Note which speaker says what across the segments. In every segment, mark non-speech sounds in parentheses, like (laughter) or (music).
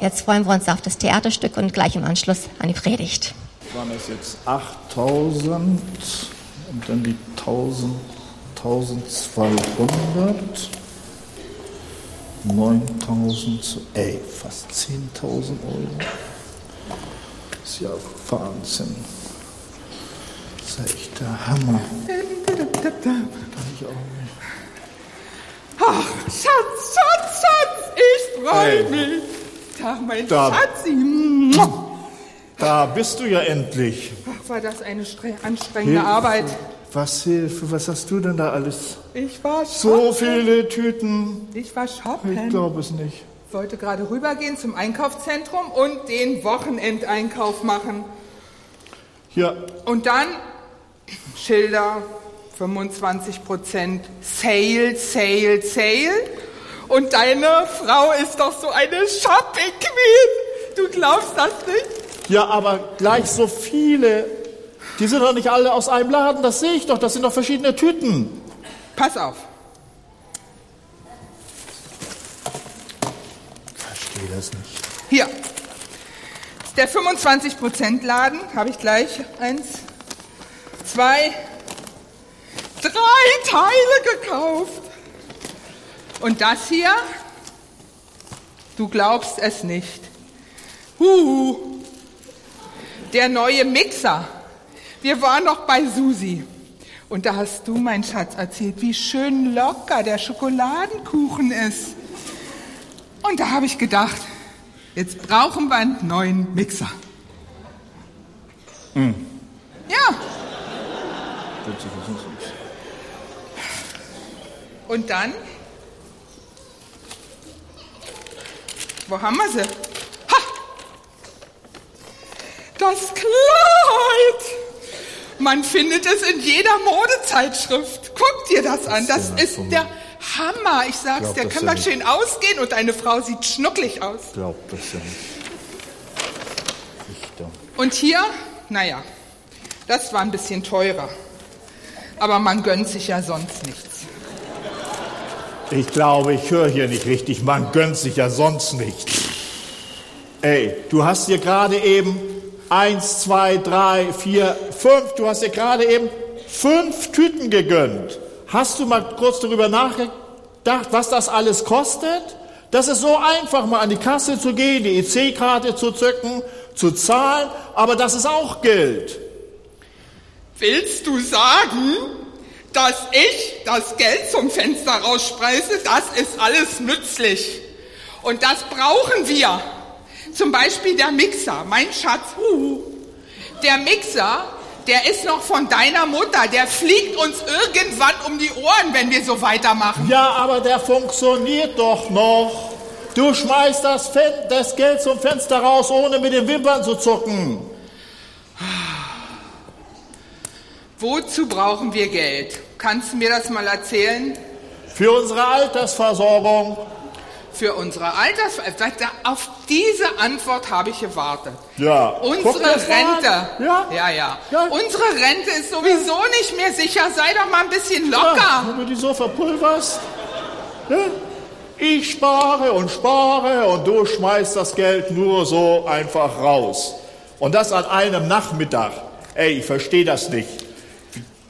Speaker 1: Jetzt freuen wir uns auf das Theaterstück und gleich im Anschluss an die Predigt.
Speaker 2: Waren es jetzt 8000 und dann die 1000, 1200, 9000 zu, ey, fast 10.000 Euro. Das ist ja Wahnsinn. Das ist echt der Hammer. Kann ich auch nicht.
Speaker 3: Ach, Schatz, Schatz, Schatz, ich freue
Speaker 2: Hey.
Speaker 3: mich. Tag, mein
Speaker 2: Da-
Speaker 3: Schatzi.
Speaker 2: Da bist du ja endlich.
Speaker 3: Ach, war das eine stre- anstrengende Arbeit.
Speaker 2: Was Hilfe, was hast du denn da alles?
Speaker 3: Ich war
Speaker 2: So
Speaker 3: shoppen.
Speaker 2: viele Tüten.
Speaker 3: Ich war
Speaker 2: Ich
Speaker 3: shoppen.
Speaker 2: glaube es nicht.
Speaker 3: Wollte gerade rübergehen zum Einkaufszentrum und den Wochenendeinkauf machen.
Speaker 2: Ja,
Speaker 3: Und dann Schilder, 25% Sale, Sale, Sale. Und deine Frau ist doch so eine Shopping Queen. Du glaubst das nicht?
Speaker 2: ja, aber gleich so viele. Die sind doch nicht alle aus einem Laden, das sehe ich doch. Das sind doch verschiedene Tüten.
Speaker 3: Pass auf.
Speaker 2: Verstehe das nicht.
Speaker 3: Hier. Der 25% Laden habe ich gleich eins, zwei, drei Teile gekauft. Und das hier, du glaubst es nicht. Huhu. Der neue Mixer. Wir waren noch bei Susi. Und da hast du, mein Schatz, erzählt, wie schön locker der Schokoladenkuchen ist. Und da habe ich gedacht, jetzt brauchen wir einen neuen Mixer. Ja, und dann, wo haben wir sie? Ha! Das Kleid! Man findet es in jeder Modezeitschrift. Guck dir das an, das ist der Hammer. Ich sag's dir, kann man
Speaker 2: nicht.
Speaker 3: schön ausgehen und deine Frau sieht schnucklig aus.
Speaker 2: Glaubt das ja nicht.
Speaker 3: Und hier, naja, das war ein bisschen teurer. Aber man gönnt sich ja sonst nichts.
Speaker 2: Ich glaube, ich höre hier nicht richtig. Man gönnt sich ja sonst nicht. Ey, du hast dir gerade eben eins, zwei, drei, vier, fünf, du hast dir gerade eben fünf Tüten gegönnt. Hast du mal kurz darüber nachgedacht, was das alles kostet? Das ist so einfach, mal an die Kasse zu gehen, die EC-Karte zu zücken, zu zahlen, aber das ist auch Geld.
Speaker 3: Willst du sagen, dass ich das Geld zum Fenster rausspreise? Das ist alles nützlich. Und das brauchen wir. Zum Beispiel der Mixer, mein Schatz. Huhu. Der Mixer, der ist noch von deiner Mutter. Der fliegt uns irgendwann um die Ohren, wenn wir so weitermachen.
Speaker 2: Ja, aber der funktioniert doch noch. Du schmeißt das, Fen das Geld zum Fenster raus, ohne mit den Wimpern zu zucken.
Speaker 3: Wozu brauchen wir Geld? Kannst du mir das mal erzählen?
Speaker 2: Für unsere Altersversorgung.
Speaker 3: Für unsere Alters... Auf diese Antwort habe ich gewartet.
Speaker 2: Ja.
Speaker 3: Unsere. Rente.
Speaker 2: Ja.
Speaker 3: ja, ja.
Speaker 2: Ja.
Speaker 3: Unsere Rente ist sowieso nicht mehr sicher. Sei doch mal ein bisschen
Speaker 2: Ja,
Speaker 3: locker.
Speaker 2: wenn du die so verpulverst. Ja. Ich spare und spare und du schmeißt das Geld nur so einfach raus. Und das an einem Nachmittag. Ey, ich verstehe das nicht,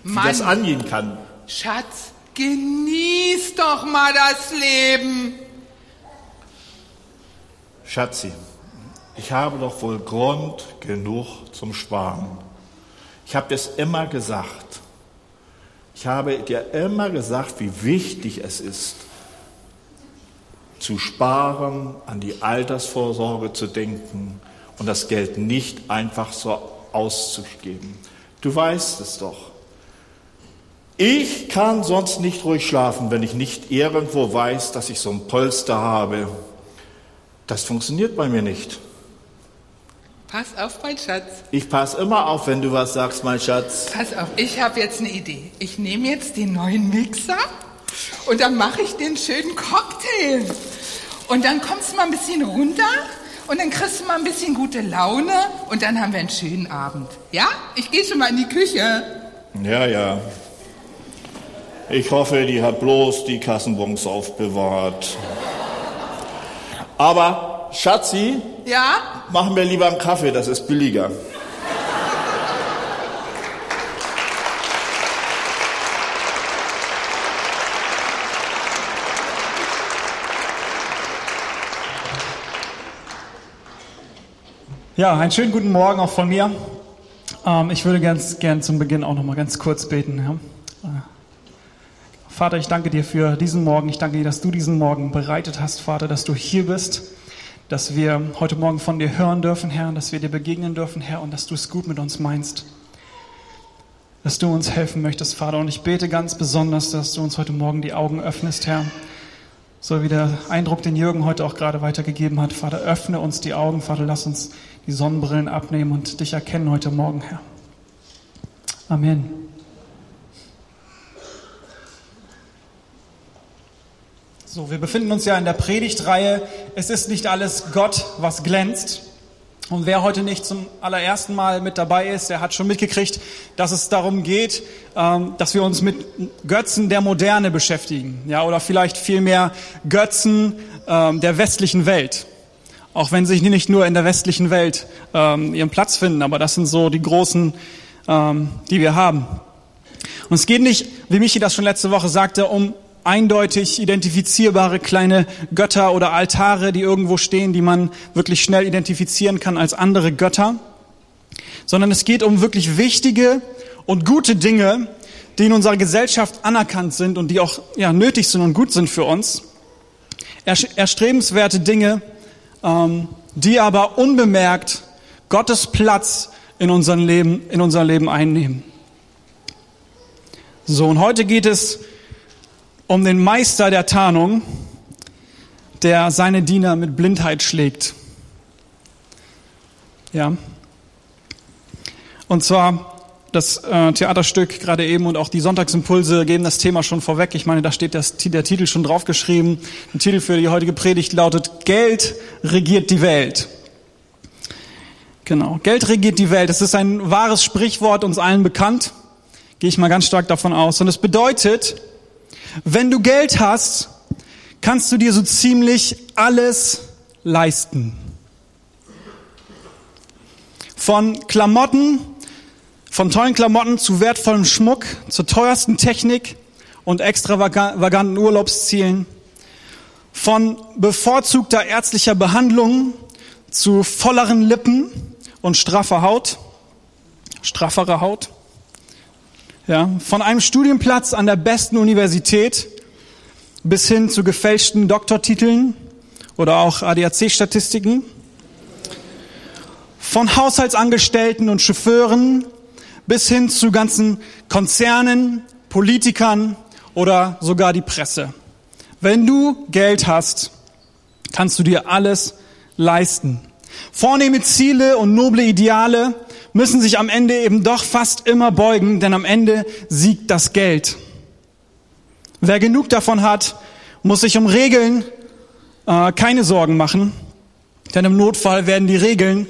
Speaker 2: wie
Speaker 3: Mann,
Speaker 2: das angehen kann.
Speaker 3: Schatz, genieß doch mal das Leben.
Speaker 2: Schatzi, ich habe doch wohl Grund genug zum Sparen. Ich habe es immer gesagt. Ich habe dir immer gesagt, wie wichtig es ist, zu sparen, an die Altersvorsorge zu denken und das Geld nicht einfach so auszugeben. Du weißt es doch. Ich kann sonst nicht ruhig schlafen, wenn ich nicht irgendwo weiß, dass ich so ein Polster habe. Das funktioniert bei mir nicht.
Speaker 3: Pass auf, mein Schatz.
Speaker 2: Ich passe immer auf, wenn du was sagst, mein Schatz.
Speaker 3: Pass auf, ich habe jetzt eine Idee. Ich nehme jetzt den neuen Mixer und dann mache ich den schönen Cocktail. Und dann kommst du mal ein bisschen runter und dann kriegst du mal ein bisschen gute Laune und dann haben wir einen schönen Abend. Ja? Ich gehe schon mal in die Küche.
Speaker 2: Ja, ja. Ich hoffe, die hat bloß die Kassenbons aufbewahrt. Aber Schatzi,
Speaker 3: Ja?
Speaker 2: machen wir lieber einen Kaffee, das ist billiger.
Speaker 4: Ja, einen schönen guten Morgen auch von mir. Ähm, ich würde ganz gern zum Beginn auch noch mal ganz kurz beten. Ja? Vater, ich danke dir für diesen Morgen. Ich danke dir, dass du diesen Morgen bereitet hast, Vater, dass du hier bist, dass wir heute Morgen von dir hören dürfen, Herr, dass wir dir begegnen dürfen, Herr, und dass du es gut mit uns meinst. Dass du uns helfen möchtest, Vater. Und ich bete ganz besonders, dass du uns heute Morgen die Augen öffnest, Herr. So wie der Eindruck, den Jürgen heute auch gerade weitergegeben hat. Vater, öffne uns die Augen, Vater, lass uns die Sonnenbrillen abnehmen und dich erkennen heute Morgen, Herr. Amen. So, wir befinden uns ja in der Predigtreihe. Es ist nicht alles Gott, was glänzt. Und wer heute nicht zum allerersten Mal mit dabei ist, der hat schon mitgekriegt, dass es darum geht, ähm, dass wir uns mit Götzen der Moderne beschäftigen. Ja, oder vielleicht vielmehr Götzen ähm, der westlichen Welt. Auch wenn sie nicht nur in der westlichen Welt ähm, ihren Platz finden, aber das sind so die großen, die wir haben. Und es geht nicht, wie Michi das schon letzte Woche sagte, um eindeutig identifizierbare kleine Götter oder Altare, die irgendwo stehen, die man wirklich schnell identifizieren kann als andere Götter, sondern es geht um wirklich wichtige und gute Dinge, die in unserer Gesellschaft anerkannt sind und die auch ja, nötig sind und gut sind für uns. Erstrebenswerte Dinge, ähm, die aber unbemerkt Gottes Platz in unserem Leben, in unser Leben einnehmen. So, und heute geht es um den Meister der Tarnung, der seine Diener mit Blindheit schlägt. Ja. Und zwar das äh, Theaterstück gerade eben und auch die Sonntagsimpulse geben das Thema schon vorweg. Ich meine, da steht das, der Titel schon draufgeschrieben. Der Titel für die heutige Predigt lautet Geld regiert die Welt. Genau, Geld regiert die Welt. Das ist ein wahres Sprichwort, uns allen bekannt. Gehe ich mal ganz stark davon aus. Und es bedeutet, wenn du Geld hast, kannst du dir so ziemlich alles leisten. Von Klamotten, von tollen Klamotten zu wertvollem Schmuck, zur teuersten Technik und extravaganten Urlaubszielen. Von bevorzugter ärztlicher Behandlung zu volleren Lippen und straffer Haut, strafferer Haut. Ja, von einem Studienplatz an der besten Universität bis hin zu gefälschten Doktortiteln oder auch ADAC-Statistiken. Von Haushaltsangestellten und Chauffeuren bis hin zu ganzen Konzernen, Politikern oder sogar die Presse. Wenn du Geld hast, kannst du dir alles leisten. Vornehme Ziele und noble Ideale müssen sich am Ende eben doch fast immer beugen, denn am Ende siegt das Geld. Wer genug davon hat, muss sich um Regeln äh, keine Sorgen machen, denn im Notfall werden die Regeln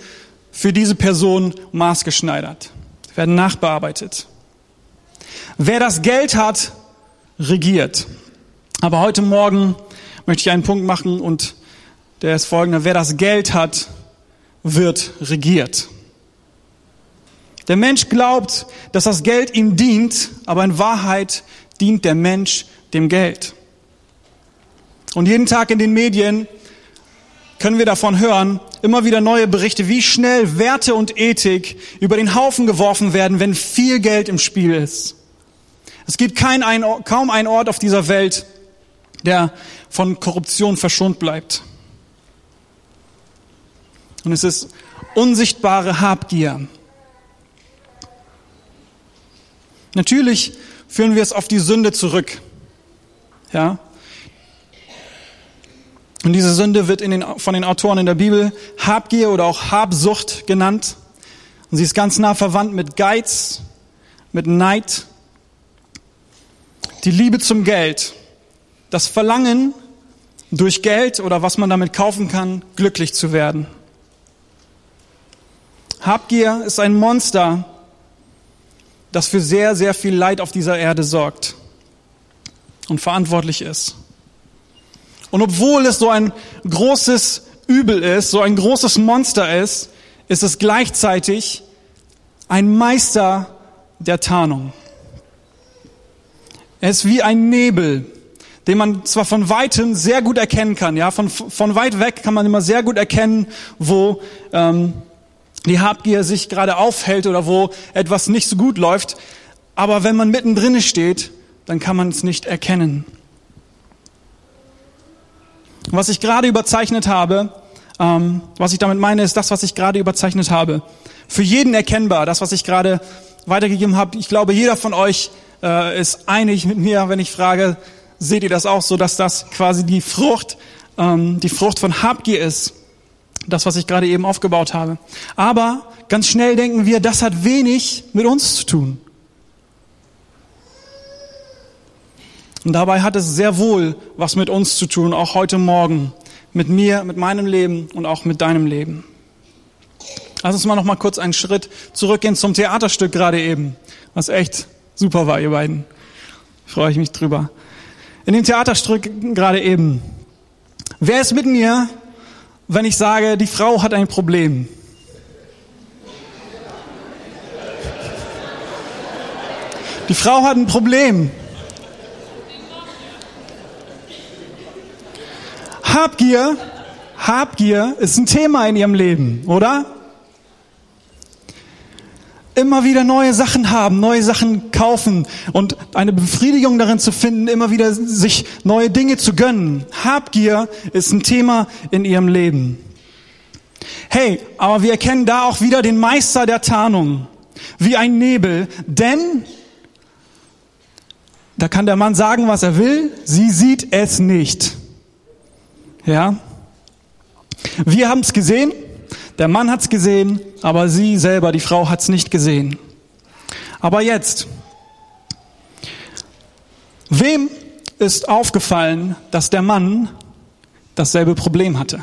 Speaker 4: für diese Person maßgeschneidert, werden nachbearbeitet. Wer das Geld hat, regiert. Aber heute Morgen möchte ich einen Punkt machen und der ist folgender. Wer das Geld hat, wird regiert. Der Mensch glaubt, dass das Geld ihm dient, aber in Wahrheit dient der Mensch dem Geld. Und jeden Tag in den Medien können wir davon hören, immer wieder neue Berichte, wie schnell Werte und Ethik über den Haufen geworfen werden, wenn viel Geld im Spiel ist. Es gibt kein, ein, kaum einen Ort auf dieser Welt, der von Korruption verschont bleibt. Und es ist unsichtbare Habgier. Natürlich führen wir es auf die Sünde zurück. Ja? Und diese Sünde wird den, von den Autoren in der Bibel Habgier oder auch Habsucht genannt. Und sie ist ganz nah verwandt mit Geiz, mit Neid, die Liebe zum Geld, das Verlangen durch Geld oder was man damit kaufen kann, glücklich zu werden. Habgier ist ein Monster, das für sehr, sehr viel Leid auf dieser Erde sorgt und verantwortlich ist. Und obwohl es so ein großes übel ist, so ein großes Monster ist, ist es gleichzeitig ein Meister der Tarnung. Er ist wie ein Nebel, den man zwar von weitem sehr gut erkennen kann. Ja, von, von weit weg kann man immer sehr gut erkennen, wo ähm, die Habgier sich gerade aufhält oder wo etwas nicht so gut läuft. Aber wenn man mittendrin steht, dann kann man es nicht erkennen. Was ich gerade überzeichnet habe, ähm, was ich damit meine, ist das, was ich gerade überzeichnet habe. Für jeden erkennbar, das, was ich gerade weitergegeben habe. Ich glaube, jeder von euch äh, ist einig mit mir, wenn ich frage, seht ihr das auch so, dass das quasi die Frucht, ähm, die Frucht von Habgier ist? Das, was ich gerade eben aufgebaut habe. Aber ganz schnell denken wir, das hat wenig mit uns zu tun. Und dabei hat es sehr wohl was mit uns zu tun, auch heute Morgen. Mit mir, mit meinem Leben und auch mit deinem Leben. Lass uns mal noch mal kurz einen Schritt zurückgehen zum Theaterstück gerade eben, was echt super war, ihr beiden. Freue ich mich drüber. In dem Theaterstück gerade eben. Wer ist mit mir, wenn ich sage, die Frau hat ein Problem? Die Frau hat ein Problem. Habgier, Habgier ist ein Thema in ihrem Leben, oder? Immer wieder neue Sachen haben, neue Sachen kaufen und eine Befriedigung darin zu finden, immer wieder sich neue Dinge zu gönnen. Habgier ist ein Thema in ihrem Leben. Hey, aber wir erkennen da auch wieder den Meister der Tarnung, wie ein Nebel, denn da kann der Mann sagen, was er will, sie sieht es nicht. Ja? Wir haben es gesehen, der Mann hat es gesehen, aber sie selber, die Frau, hat es nicht gesehen. Aber jetzt, wem ist aufgefallen, dass der Mann dasselbe Problem hatte?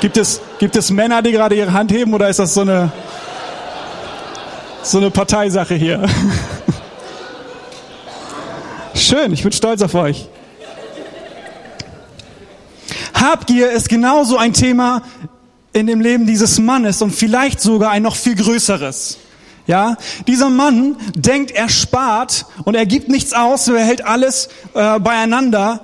Speaker 4: Gibt es, gibt es Männer, die gerade ihre Hand heben oder ist das so eine, so eine Parteisache hier? (laughs) Schön, ich bin stolz auf euch. Habgier ist genauso ein Thema in dem Leben dieses Mannes und vielleicht sogar ein noch viel größeres. Ja, dieser Mann denkt, er spart und er gibt nichts aus, er hält alles äh, beieinander.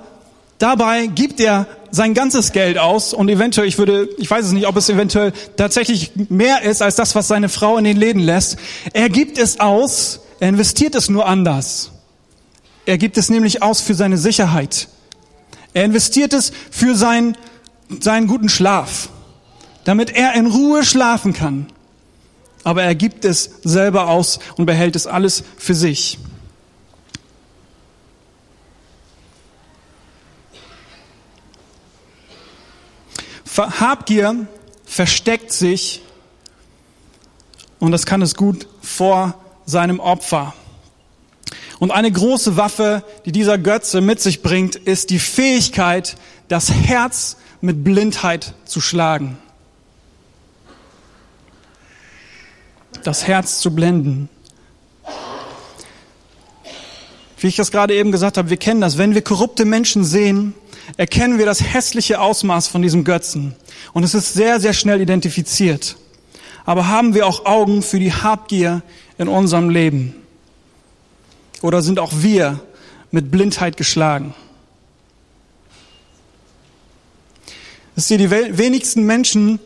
Speaker 4: Dabei gibt er sein ganzes Geld aus und eventuell, ich würde, ich weiß es nicht, ob es eventuell tatsächlich mehr ist als das, was seine Frau in den Läden lässt. Er gibt es aus, er investiert es nur anders. Er gibt es nämlich aus für seine Sicherheit. Er investiert es für seinen, seinen guten Schlaf, damit er in Ruhe schlafen kann. Aber er gibt es selber aus und behält es alles für sich. Habgier versteckt sich, und das kann es gut, vor seinem Opfer. Und eine große Waffe, die dieser Götze mit sich bringt, ist die Fähigkeit, das Herz mit Blindheit zu schlagen. Das Herz zu blenden. Wie ich das gerade eben gesagt habe, wir kennen das. Wenn wir korrupte Menschen sehen, erkennen wir das hässliche Ausmaß von diesem Götzen. Und es ist sehr, sehr schnell identifiziert. Aber haben wir auch Augen für die Habgier in unserem Leben? Oder sind auch wir mit Blindheit geschlagen? Wisst ihr, die wenigsten Menschen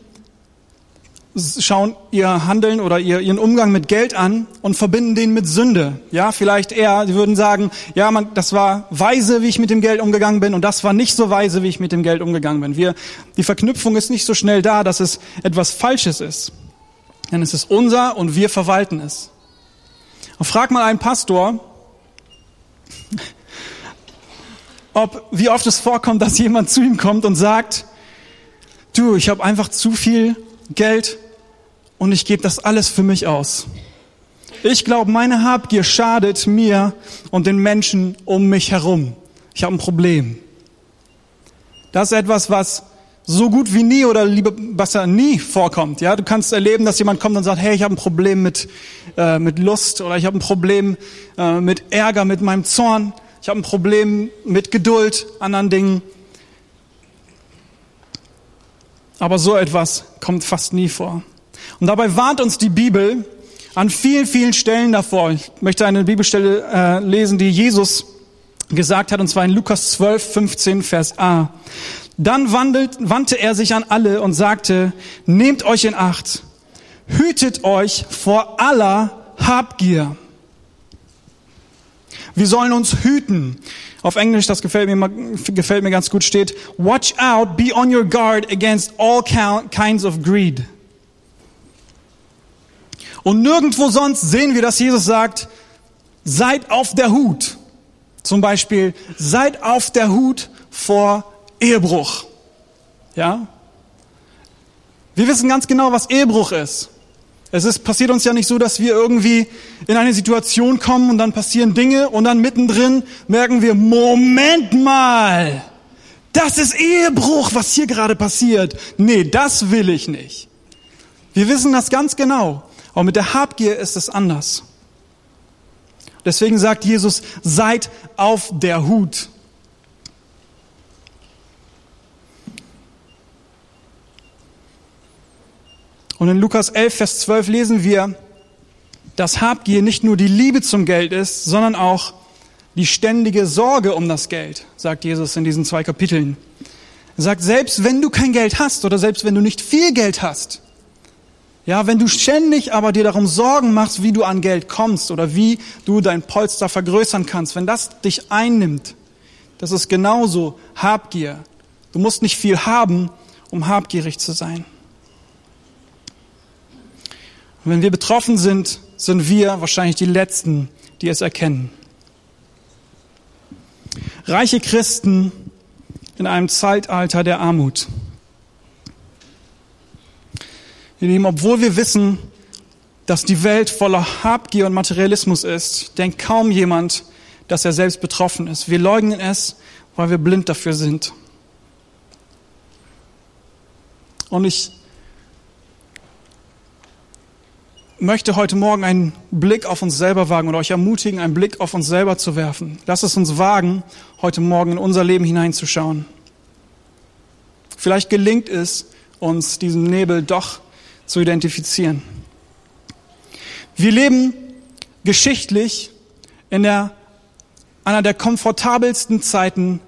Speaker 4: schauen ihr Handeln oder ihren Umgang mit Geld an und verbinden den mit Sünde. Ja, vielleicht eher, sie würden sagen, ja, man, das war weise, wie ich mit dem Geld umgegangen bin und das war nicht so weise, wie ich mit dem Geld umgegangen bin. Wir, die Verknüpfung ist nicht so schnell da, dass es etwas Falsches ist. Denn es ist unser und wir verwalten es. Und frag mal einen Pastor, ob wie oft es vorkommt, dass jemand zu ihm kommt und sagt, du, ich habe einfach zu viel Geld und ich gebe das alles für mich aus. Ich glaube, meine Habgier schadet mir und den Menschen um mich herum. Ich habe ein Problem. Das ist etwas, was so gut wie nie oder lieber besser nie vorkommt. Ja, du kannst erleben, dass jemand kommt und sagt, hey, ich habe ein Problem mit äh, mit Lust oder ich habe ein Problem äh, mit Ärger, mit meinem Zorn. ich habe ein Problem mit Geduld, anderen Dingen. Aber so etwas kommt fast nie vor. Und dabei warnt uns die Bibel an vielen, vielen Stellen davor. Ich möchte eine Bibelstelle äh, lesen, die Jesus gesagt hat, und zwar in Lukas 12, 15, Vers A. Dann wandelt, wandte er sich an alle und sagte, nehmt euch in Acht, hütet euch vor aller Habgier. Wir sollen uns hüten. Auf Englisch, das gefällt mir, gefällt mir ganz gut, steht, watch out, be on your guard against all kinds of greed. Und nirgendwo sonst sehen wir, dass Jesus sagt, seid auf der Hut. Zum Beispiel, seid auf der Hut vor Ehebruch. Ja? Wir wissen ganz genau, was Ehebruch ist. Es ist, passiert uns ja nicht so, dass wir irgendwie in eine Situation kommen und dann passieren Dinge und dann mittendrin merken wir, Moment mal, das ist Ehebruch, was hier gerade passiert. Nee, das will ich nicht. Wir wissen das ganz genau. Aber mit der Habgier ist es anders. Deswegen sagt Jesus, seid auf der Hut. Und in Lukas 11, Vers 12 lesen wir, dass Habgier nicht nur die Liebe zum Geld ist, sondern auch die ständige Sorge um das Geld, sagt Jesus in diesen zwei Kapiteln. Er sagt, selbst wenn du kein Geld hast oder selbst wenn du nicht viel Geld hast, ja, wenn du ständig aber dir darum Sorgen machst, wie du an Geld kommst oder wie du dein Polster vergrößern kannst, wenn das dich einnimmt, das ist genauso Habgier. Du musst nicht viel haben, um habgierig zu sein. Und wenn wir betroffen sind, sind wir wahrscheinlich die Letzten, die es erkennen. Reiche Christen in einem Zeitalter der Armut. Ihr Lieben, obwohl wir wissen, dass die Welt voller Habgier und Materialismus ist, denkt kaum jemand, dass er selbst betroffen ist. Wir leugnen es, weil wir blind dafür sind. Und ich möchte heute Morgen einen Blick auf uns selber wagen und euch ermutigen, einen Blick auf uns selber zu werfen. Lasst es uns wagen, heute Morgen in unser Leben hineinzuschauen. Vielleicht gelingt es uns, diesen Nebel doch zu identifizieren. Wir leben geschichtlich in der, einer der komfortabelsten Zeiten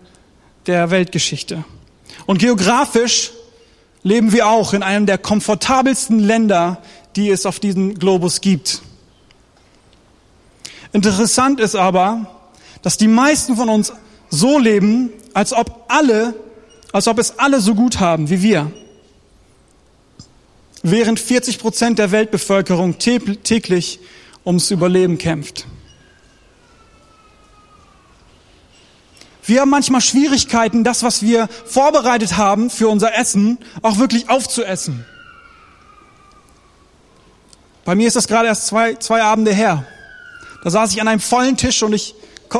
Speaker 4: der Weltgeschichte. Und geografisch leben wir auch in einem der komfortabelsten Länder, die es auf diesem Globus gibt. Interessant ist aber, dass die meisten von uns so leben, als ob alle, als ob es alle so gut haben wie wir während 40 Prozent der Weltbevölkerung täglich ums Überleben kämpft. Wir haben manchmal Schwierigkeiten, das, was wir vorbereitet haben für unser Essen, auch wirklich aufzuessen. Bei mir ist das gerade erst zwei, zwei Abende her. Da saß ich an einem vollen Tisch und ich,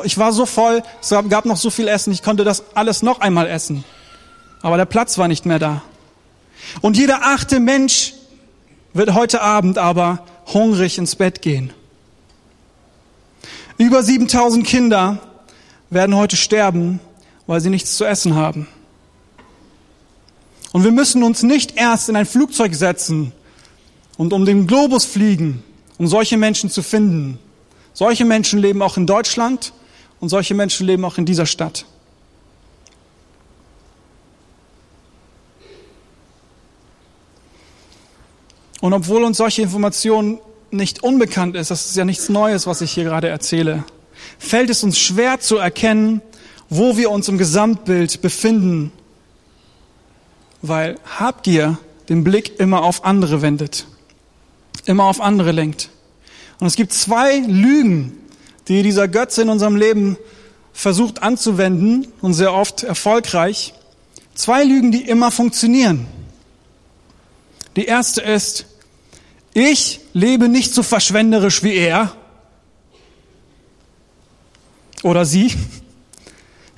Speaker 4: ich war so voll, es gab noch so viel Essen, ich konnte das alles noch einmal essen. Aber der Platz war nicht mehr da. Und jeder achte Mensch wird heute Abend aber hungrig ins Bett gehen. Über 7000 Kinder werden heute sterben, weil sie nichts zu essen haben. Und wir müssen uns nicht erst in ein Flugzeug setzen und um den Globus fliegen, um solche Menschen zu finden. Solche Menschen leben auch in Deutschland und solche Menschen leben auch in dieser Stadt. Und obwohl uns solche Informationen nicht unbekannt ist, das ist ja nichts Neues, was ich hier gerade erzähle, fällt es uns schwer zu erkennen, wo wir uns im Gesamtbild befinden, weil Habgier den Blick immer auf andere wendet, immer auf andere lenkt. Und es gibt zwei Lügen, die dieser Götze in unserem Leben versucht anzuwenden und sehr oft erfolgreich. Zwei Lügen, die immer funktionieren. Die erste ist, ich lebe nicht so verschwenderisch wie er oder sie.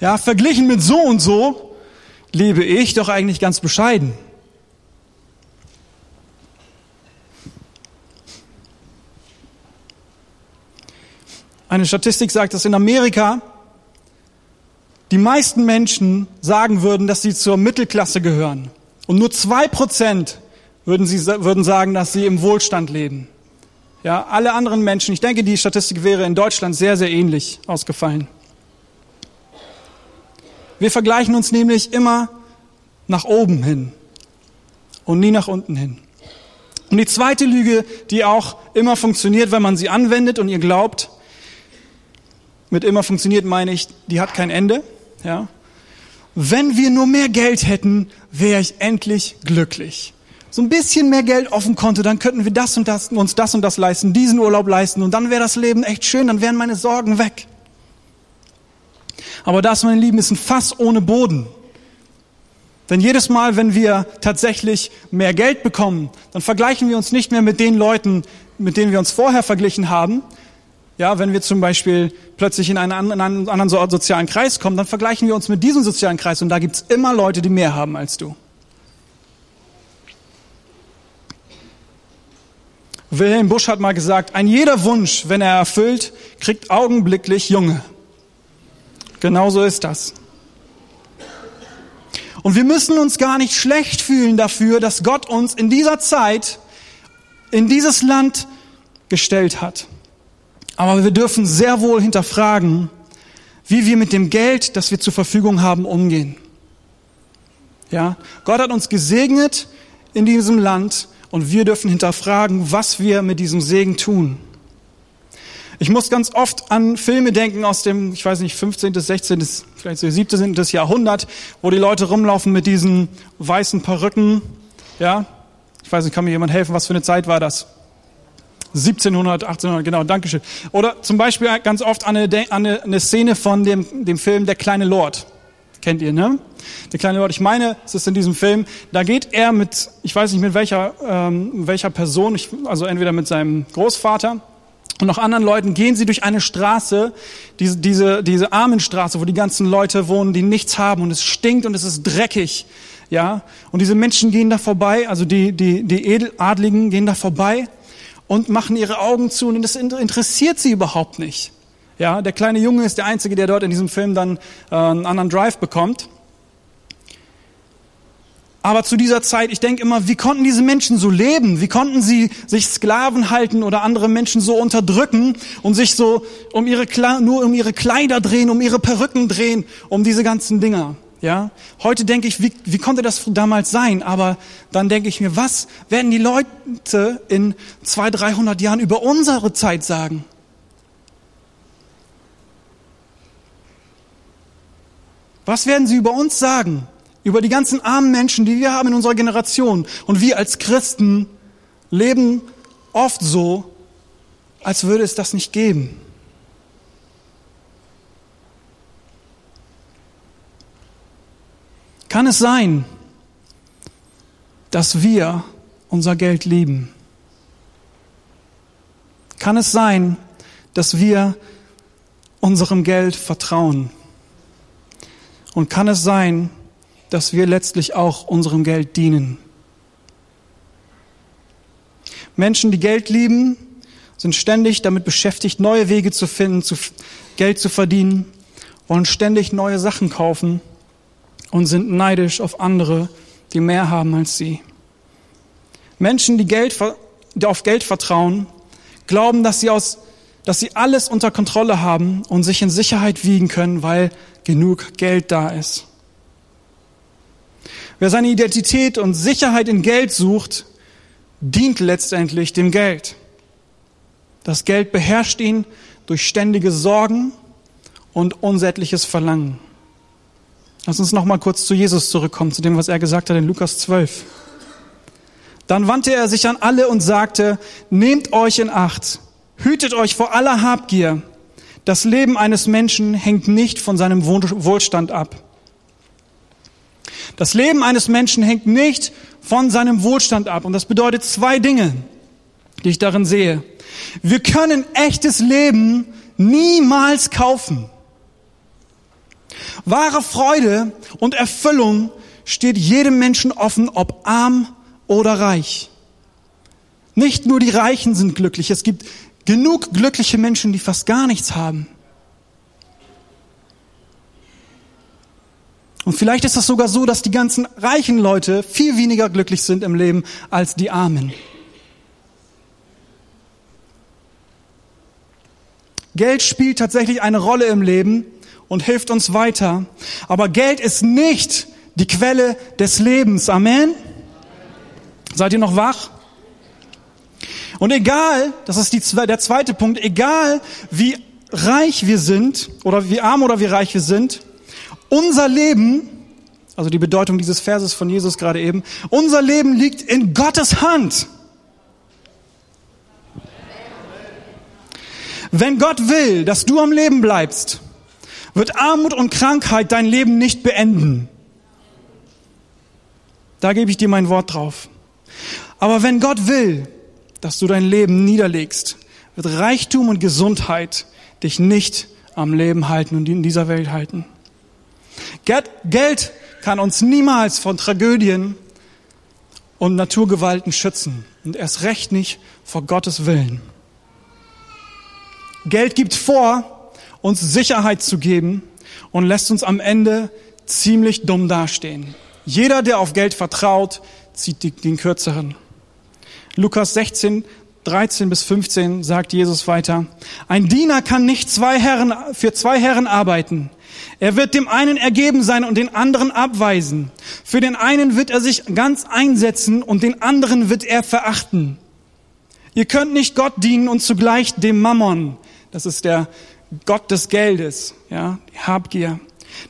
Speaker 4: Ja, verglichen mit so und so lebe ich doch eigentlich ganz bescheiden. Eine Statistik sagt, dass in Amerika die meisten Menschen sagen würden, dass sie zur Mittelklasse gehören. Und nur zwei Prozent würden, sie, würden sagen, dass sie im Wohlstand leben. Ja, alle anderen Menschen, ich denke, die Statistik wäre in Deutschland sehr, sehr ähnlich ausgefallen. Wir vergleichen uns nämlich immer nach oben hin und nie nach unten hin. Und die zweite Lüge, die auch immer funktioniert, wenn man sie anwendet und ihr glaubt, mit immer funktioniert meine ich, die hat kein Ende, ja. Wenn wir nur mehr Geld hätten, wäre ich endlich glücklich. So ein bisschen mehr Geld dem Konto, dann könnten wir das und das, uns das und das leisten, diesen Urlaub leisten und dann wäre das Leben echt schön, dann wären meine Sorgen weg. Aber das, meine Lieben, ist ein Fass ohne Boden. Denn jedes Mal, wenn wir tatsächlich mehr Geld bekommen, dann vergleichen wir uns nicht mehr mit den Leuten, mit denen wir uns vorher verglichen haben. Ja, wenn wir zum Beispiel plötzlich in einen, in einen anderen sozialen Kreis kommen, dann vergleichen wir uns mit diesem sozialen Kreis und da gibt's immer Leute, die mehr haben als du. Wilhelm Busch hat mal gesagt, ein jeder Wunsch, wenn er erfüllt, kriegt augenblicklich Junge. Genauso ist das. Und wir müssen uns gar nicht schlecht fühlen dafür, dass Gott uns in dieser Zeit in dieses Land gestellt hat. Aber wir dürfen sehr wohl hinterfragen, wie wir mit dem Geld, das wir zur Verfügung haben, umgehen. Ja, Gott hat uns gesegnet in diesem Land und wir dürfen hinterfragen, was wir mit diesem Segen tun. Ich muss ganz oft an Filme denken aus dem, ich weiß nicht, 15., 16., vielleicht so 17. Jahrhundert, wo die Leute rumlaufen mit diesen weißen Perücken. Ja, ich weiß nicht, kann mir jemand helfen, was für eine Zeit war das? 1700, 1800, genau, Dankeschön. Oder zum Beispiel ganz oft an eine, an eine Szene von dem, dem Film Der kleine Lord. Kennt ihr, ne? Der kleine Lord. Ich meine, es ist in diesem Film, da geht er mit, ich weiß nicht mit welcher, ähm, welcher Person, ich, also entweder mit seinem Großvater und noch anderen Leuten gehen sie durch eine Straße, diese, diese, diese Armenstraße, wo die ganzen Leute wohnen, die nichts haben und es stinkt und es ist dreckig. Ja, und diese Menschen gehen da vorbei, also die, die, die Edeladligen gehen da vorbei und machen ihre Augen zu und das interessiert sie überhaupt nicht. Ja, der kleine Junge ist der Einzige, der dort in diesem Film dann äh, einen anderen Drive bekommt. Aber zu dieser Zeit, ich denke immer, wie konnten diese Menschen so leben? Wie konnten sie sich Sklaven halten oder andere Menschen so unterdrücken und sich so um ihre, nur um ihre Kleider drehen, um ihre Perücken drehen, um diese ganzen Dinger? Ja, heute denke ich, wie, wie konnte das damals sein? Aber dann denke ich mir, was werden die Leute in zwei, dreihundert Jahren über unsere Zeit sagen? Was werden sie über uns sagen? über die ganzen armen Menschen, die wir haben in unserer Generation. Und wir als Christen leben oft so, als würde es das nicht geben. Kann es sein, dass wir unser Geld lieben? Kann es sein, dass wir unserem Geld vertrauen? Und kann es sein, dass wir letztlich auch unserem Geld dienen. Menschen, die Geld lieben, sind ständig damit beschäftigt, neue Wege zu finden, zu Geld zu verdienen, wollen ständig neue Sachen kaufen und sind neidisch auf andere, die mehr haben als sie. Menschen, die, Geld, die auf Geld vertrauen, glauben, dass sie, aus, dass sie alles unter Kontrolle haben und sich in Sicherheit wiegen können, weil genug Geld da ist. Wer seine Identität und Sicherheit in Geld sucht, dient letztendlich dem Geld. Das Geld beherrscht ihn durch ständige Sorgen und unsättliches Verlangen. Lass uns noch mal kurz zu Jesus zurückkommen, zu dem, was er gesagt hat in Lukas 12. Dann wandte er sich an alle und sagte, nehmt euch in Acht, hütet euch vor aller Habgier. Das Leben eines Menschen hängt nicht von seinem Wohlstand ab. Das Leben eines Menschen hängt nicht von seinem Wohlstand ab. Und das bedeutet zwei Dinge, die ich darin sehe. Wir können echtes Leben niemals kaufen. Wahre Freude und Erfüllung steht jedem Menschen offen, ob arm oder reich. Nicht nur die Reichen sind glücklich, es gibt genug glückliche Menschen, die fast gar nichts haben. Und vielleicht ist es sogar so, dass die ganzen reichen Leute viel weniger glücklich sind im Leben als die Armen. Geld spielt tatsächlich eine Rolle im Leben und hilft uns weiter. Aber Geld ist nicht die Quelle des Lebens. Amen. Seid ihr noch wach? Und egal, das ist die, der zweite Punkt, egal wie reich wir sind oder wie arm oder wie reich wir sind, unser Leben, also die Bedeutung dieses Verses von Jesus gerade eben, unser Leben liegt in Gottes Hand. Wenn Gott will, dass du am Leben bleibst, wird Armut und Krankheit dein Leben nicht beenden. Da gebe ich dir mein Wort drauf. Aber wenn Gott will, dass du dein Leben niederlegst, wird Reichtum und Gesundheit dich nicht am Leben halten und in dieser Welt halten. Geld kann uns niemals von Tragödien und Naturgewalten schützen und erst recht nicht vor Gottes Willen. Geld gibt vor, uns Sicherheit zu geben und lässt uns am Ende ziemlich dumm dastehen. Jeder, der auf Geld vertraut, zieht den kürzeren. Lukas 16, 13 bis 15 sagt Jesus weiter, ein Diener kann nicht zwei Herren, für zwei Herren arbeiten. Er wird dem einen ergeben sein und den anderen abweisen. Für den einen wird er sich ganz einsetzen und den anderen wird er verachten. Ihr könnt nicht Gott dienen und zugleich dem Mammon. Das ist der Gott des Geldes, ja, die Habgier.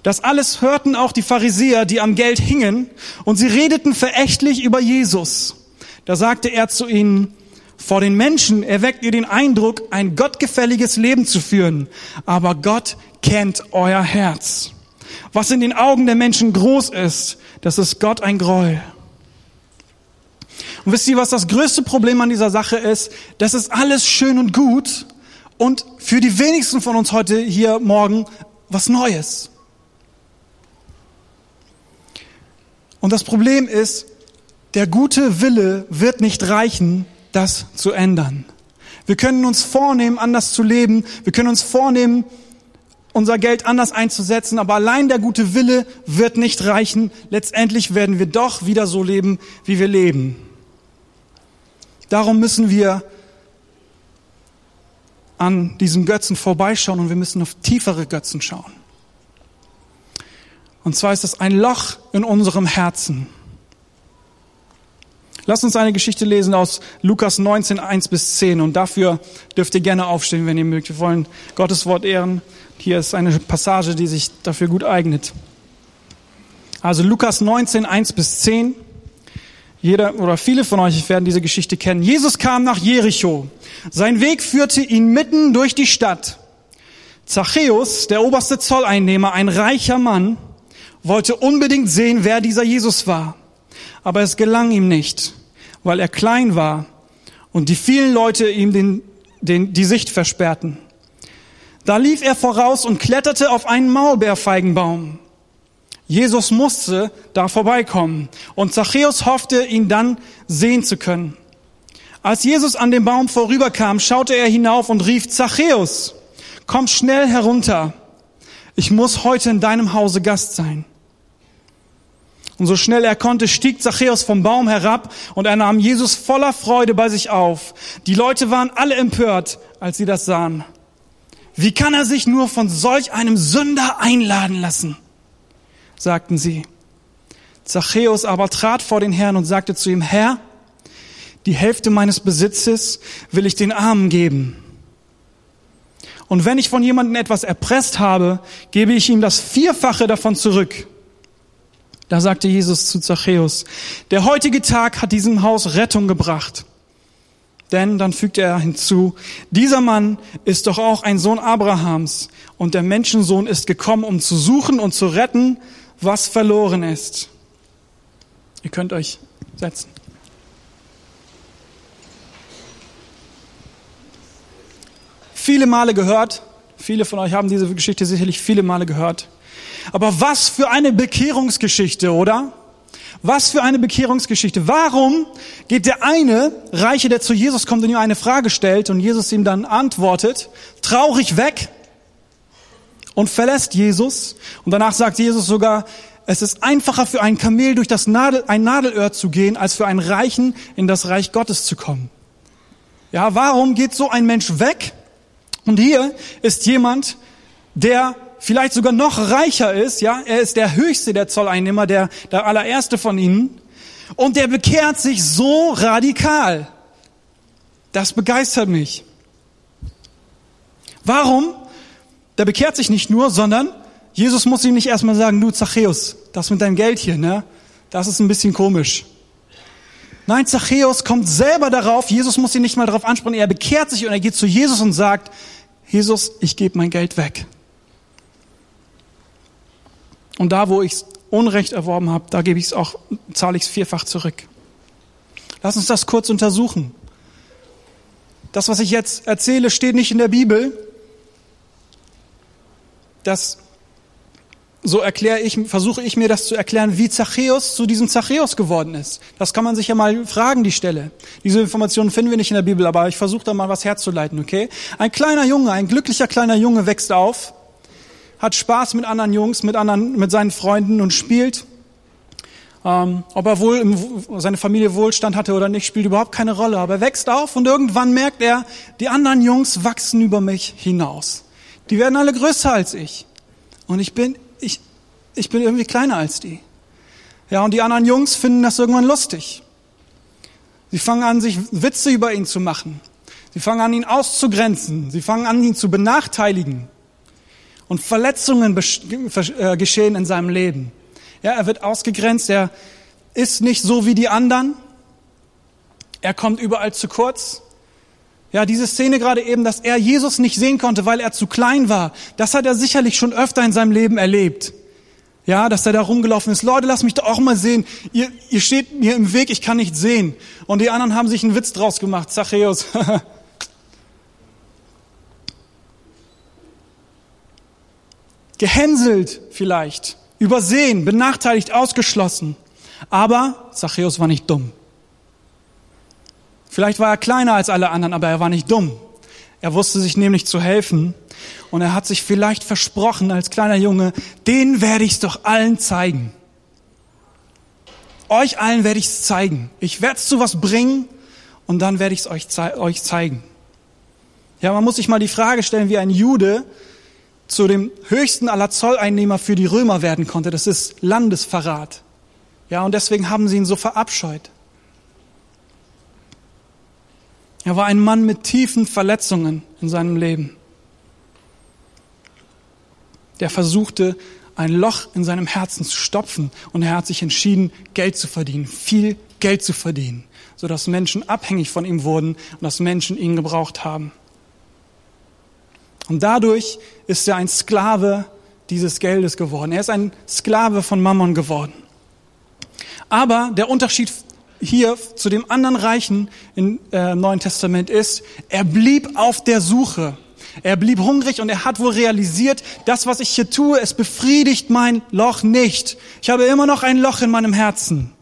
Speaker 4: Das alles hörten auch die Pharisäer, die am Geld hingen, und sie redeten verächtlich über Jesus. Da sagte er zu ihnen, vor den Menschen erweckt ihr den Eindruck, ein gottgefälliges Leben zu führen, aber Gott kennt euer Herz. Was in den Augen der Menschen groß ist, das ist Gott ein Groll. Und wisst ihr, was das größte Problem an dieser Sache ist? Das ist alles schön und gut und für die wenigsten von uns heute hier morgen was Neues. Und das Problem ist, der gute Wille wird nicht reichen, das zu ändern. Wir können uns vornehmen, anders zu leben. Wir können uns vornehmen, unser Geld anders einzusetzen. Aber allein der gute Wille wird nicht reichen. Letztendlich werden wir doch wieder so leben, wie wir leben. Darum müssen wir an diesem Götzen vorbeischauen und wir müssen auf tiefere Götzen schauen. Und zwar ist es ein Loch in unserem Herzen. Lass uns eine Geschichte lesen aus Lukas 19, 1 bis 10. Und dafür dürft ihr gerne aufstehen, wenn ihr mögt. Wir wollen Gottes Wort ehren. Hier ist eine Passage, die sich dafür gut eignet. Also Lukas 19, 1 bis 10. Jeder oder viele von euch werden diese Geschichte kennen. Jesus kam nach Jericho. Sein Weg führte ihn mitten durch die Stadt. Zachäus, der oberste Zolleinnehmer, ein reicher Mann, wollte unbedingt sehen, wer dieser Jesus war aber es gelang ihm nicht, weil er klein war und die vielen Leute ihm den, den, die Sicht versperrten. Da lief er voraus und kletterte auf einen Maulbeerfeigenbaum. Jesus musste da vorbeikommen und Zachäus hoffte, ihn dann sehen zu können. Als Jesus an dem Baum vorüberkam, schaute er hinauf und rief, Zachäus, komm schnell herunter. Ich muss heute in deinem Hause Gast sein. Und so schnell er konnte, stieg Zachäus vom Baum herab und er nahm Jesus voller Freude bei sich auf. Die Leute waren alle empört, als sie das sahen. Wie kann er sich nur von solch einem Sünder einladen lassen? Sagten sie. Zachäus aber trat vor den Herrn und sagte zu ihm, Herr, die Hälfte meines Besitzes will ich den Armen geben. Und wenn ich von jemandem etwas erpresst habe, gebe ich ihm das Vierfache davon zurück. Da sagte Jesus zu Zachäus, der heutige Tag hat diesem Haus Rettung gebracht. Denn, dann fügte er hinzu, dieser Mann ist doch auch ein Sohn Abrahams und der Menschensohn ist gekommen, um zu suchen und zu retten, was verloren ist. Ihr könnt euch setzen. Viele Male gehört, viele von euch haben diese Geschichte sicherlich viele Male gehört. Aber was für eine Bekehrungsgeschichte, oder? Was für eine Bekehrungsgeschichte. Warum geht der eine Reiche, der zu Jesus kommt und ihm eine Frage stellt und Jesus ihm dann antwortet, traurig weg und verlässt Jesus? Und danach sagt Jesus sogar, es ist einfacher für einen Kamel durch das Nadel, ein Nadelöhr zu gehen, als für einen Reichen in das Reich Gottes zu kommen. Ja, warum geht so ein Mensch weg? Und hier ist jemand, der vielleicht sogar noch reicher ist, ja, er ist der höchste der Zolleinnehmer, der, der allererste von ihnen, und der bekehrt sich so radikal. Das begeistert mich. Warum? Der bekehrt sich nicht nur, sondern Jesus muss ihm nicht erstmal sagen, du Zachäus, das mit deinem Geld hier, ne? Das ist ein bisschen komisch. Nein, Zachäus kommt selber darauf, Jesus muss ihn nicht mal darauf ansprechen, er bekehrt sich und er geht zu Jesus und sagt, Jesus, ich gebe mein Geld weg. Und da, wo ich Unrecht erworben habe, da gebe ich es auch, zahle ich es vierfach zurück. Lass uns das kurz untersuchen. Das, was ich jetzt erzähle, steht nicht in der Bibel. Das so erkläre ich, versuche ich mir das zu erklären, wie Zachäus zu diesem Zachäus geworden ist. Das kann man sich ja mal fragen, die Stelle. Diese Informationen finden wir nicht in der Bibel, aber ich versuche da mal was herzuleiten, okay? Ein kleiner Junge, ein glücklicher kleiner Junge wächst auf, hat Spaß mit anderen Jungs, mit anderen, mit seinen Freunden und spielt. Ähm, ob er wohl im, seine Familie Wohlstand hatte oder nicht, spielt überhaupt keine Rolle. Aber er wächst auf und irgendwann merkt er, die anderen Jungs wachsen über mich hinaus. Die werden alle größer als ich. Und ich bin ich, ich bin irgendwie kleiner als die. Ja, und die anderen Jungs finden das irgendwann lustig. Sie fangen an, sich Witze über ihn zu machen. Sie fangen an, ihn auszugrenzen. Sie fangen an, ihn zu benachteiligen. Und Verletzungen äh, geschehen in seinem Leben. Ja, er wird ausgegrenzt. Er ist nicht so wie die anderen. Er kommt überall zu kurz. Ja, diese Szene gerade eben, dass er Jesus nicht sehen konnte, weil er zu klein war, das hat er sicherlich schon öfter in seinem Leben erlebt. Ja, dass er da rumgelaufen ist. Leute, lass mich doch auch mal sehen. Ihr, ihr steht mir im Weg, ich kann nicht sehen. Und die anderen haben sich einen Witz draus gemacht. Zachäus. (laughs) Gehänselt vielleicht, übersehen, benachteiligt, ausgeschlossen. Aber Zachäus war nicht dumm. Vielleicht war er kleiner als alle anderen, aber er war nicht dumm. Er wusste sich nämlich zu helfen und er hat sich vielleicht versprochen als kleiner Junge, den werde ich es doch allen zeigen. Euch allen werde ich es zeigen. Ich werde es zu was bringen und dann werde ich es euch, euch zeigen. Ja, man muss sich mal die Frage stellen, wie ein Jude zu dem höchsten aller Zolleinnehmer für die Römer werden konnte. Das ist Landesverrat. Ja, und deswegen haben sie ihn so verabscheut. Er war ein Mann mit tiefen Verletzungen in seinem Leben. Der versuchte, ein Loch in seinem Herzen zu stopfen und er hat sich entschieden, Geld zu verdienen, viel Geld zu verdienen, sodass Menschen abhängig von ihm wurden und dass Menschen ihn gebraucht haben. Und dadurch ist er ein Sklave dieses Geldes geworden. Er ist ein Sklave von Mammon geworden. Aber der Unterschied hier zu dem anderen Reichen im äh, Neuen Testament ist, er blieb auf der Suche. Er blieb hungrig und er hat wohl realisiert, das, was ich hier tue, es befriedigt mein Loch nicht. Ich habe immer noch ein Loch in meinem Herzen.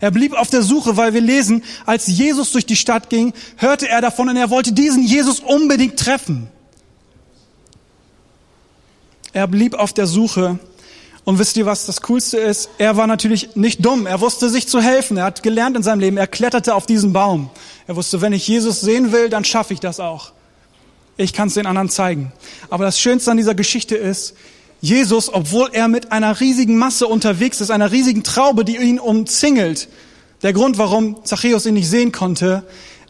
Speaker 4: Er blieb auf der Suche, weil wir lesen, als Jesus durch die Stadt ging, hörte er davon und er wollte diesen Jesus unbedingt treffen. Er blieb auf der Suche und wisst ihr, was das Coolste ist? Er war natürlich nicht dumm. Er wusste sich zu helfen. Er hat gelernt in seinem Leben. Er kletterte auf diesen Baum. Er wusste, wenn ich Jesus sehen will, dann schaffe ich das auch. Ich kann es den anderen zeigen. Aber das Schönste an dieser Geschichte ist, Jesus, obwohl er mit einer riesigen Masse unterwegs ist, einer riesigen Traube, die ihn umzingelt, der Grund, warum Zachäus ihn nicht sehen konnte,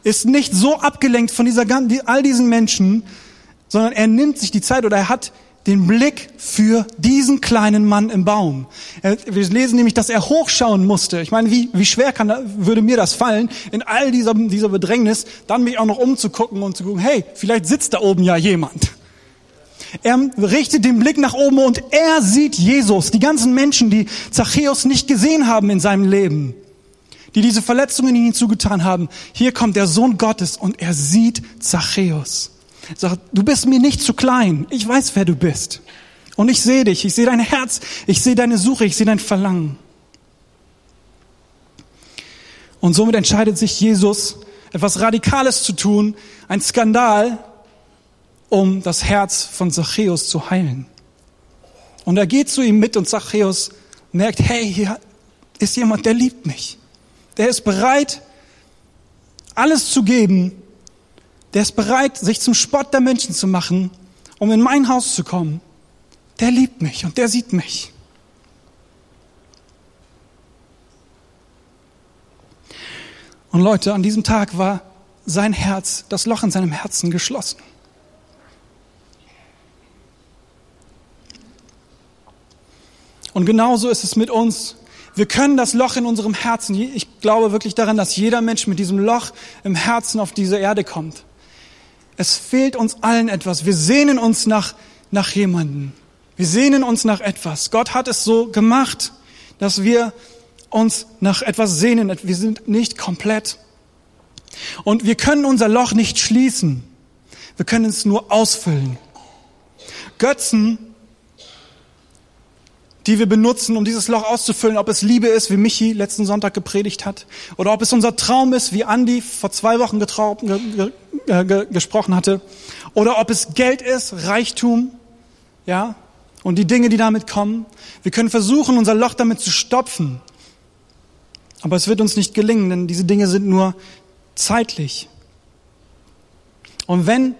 Speaker 4: ist nicht so abgelenkt von dieser, all diesen Menschen, sondern er nimmt sich die Zeit oder er hat den Blick für diesen kleinen Mann im Baum. Wir lesen nämlich, dass er hochschauen musste. Ich meine, wie, wie schwer kann, würde mir das fallen, in all dieser, dieser Bedrängnis, dann mich auch noch umzugucken und zu gucken, hey, vielleicht sitzt da oben ja jemand. Er richtet den Blick nach oben und er sieht Jesus, die ganzen Menschen, die Zachäus nicht gesehen haben in seinem Leben, die diese Verletzungen ihn zugetan haben. Hier kommt der Sohn Gottes und er sieht Zachäus. Sagt, du bist mir nicht zu klein. Ich weiß, wer du bist. Und ich sehe dich. Ich sehe dein Herz. Ich sehe deine Suche. Ich sehe dein Verlangen. Und somit entscheidet sich Jesus, etwas Radikales zu tun, ein Skandal, um das Herz von Zachäus zu heilen. Und er geht zu ihm mit und Zachäus merkt, hey, hier ist jemand, der liebt mich. Der ist bereit, alles zu geben. Der ist bereit, sich zum Spott der Menschen zu machen, um in mein Haus zu kommen. Der liebt mich und der sieht mich. Und Leute, an diesem Tag war sein Herz, das Loch in seinem Herzen geschlossen. Und genauso ist es mit uns. Wir können das Loch in unserem Herzen, ich glaube wirklich daran, dass jeder Mensch mit diesem Loch im Herzen auf diese Erde kommt. Es fehlt uns allen etwas. Wir sehnen uns nach, nach jemanden. Wir sehnen uns nach etwas. Gott hat es so gemacht, dass wir uns nach etwas sehnen. Wir sind nicht komplett. Und wir können unser Loch nicht schließen. Wir können es nur ausfüllen. Götzen die wir benutzen, um dieses Loch auszufüllen, ob es Liebe ist, wie Michi letzten Sonntag gepredigt hat, oder ob es unser Traum ist, wie Andi vor zwei Wochen ge, ge, gesprochen hatte, oder ob es Geld ist, Reichtum, ja, und die Dinge, die damit kommen. Wir können versuchen, unser Loch damit zu stopfen, aber es wird uns nicht gelingen, denn diese Dinge sind nur zeitlich. Und wenn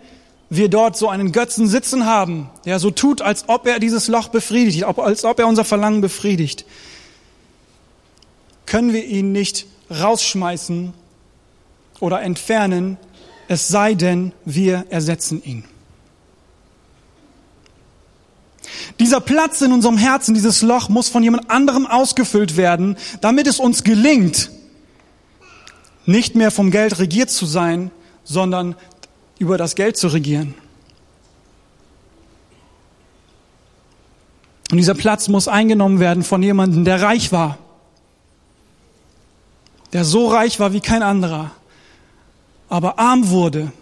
Speaker 4: wir dort so einen Götzen sitzen haben, der so tut, als ob er dieses Loch befriedigt, als ob er unser Verlangen befriedigt, können wir ihn nicht rausschmeißen oder entfernen, es sei denn, wir ersetzen ihn. Dieser Platz in unserem Herzen, dieses Loch muss von jemand anderem ausgefüllt werden, damit es uns gelingt, nicht mehr vom Geld regiert zu sein, sondern über das Geld zu regieren. Und dieser Platz muss eingenommen werden von jemandem, der reich war. Der so reich war wie kein anderer, aber arm wurde,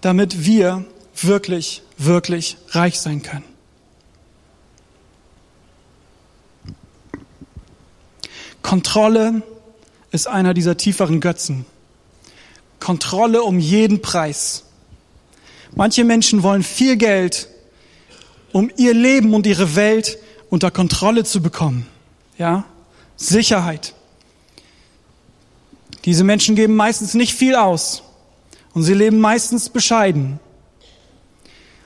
Speaker 4: damit wir wirklich, wirklich reich sein können. Kontrolle ist einer dieser tieferen Götzen. Kontrolle um jeden Preis. Manche Menschen wollen viel Geld, um ihr Leben und ihre Welt unter Kontrolle zu bekommen. Ja? Sicherheit. Diese Menschen geben meistens nicht viel aus und sie leben meistens bescheiden.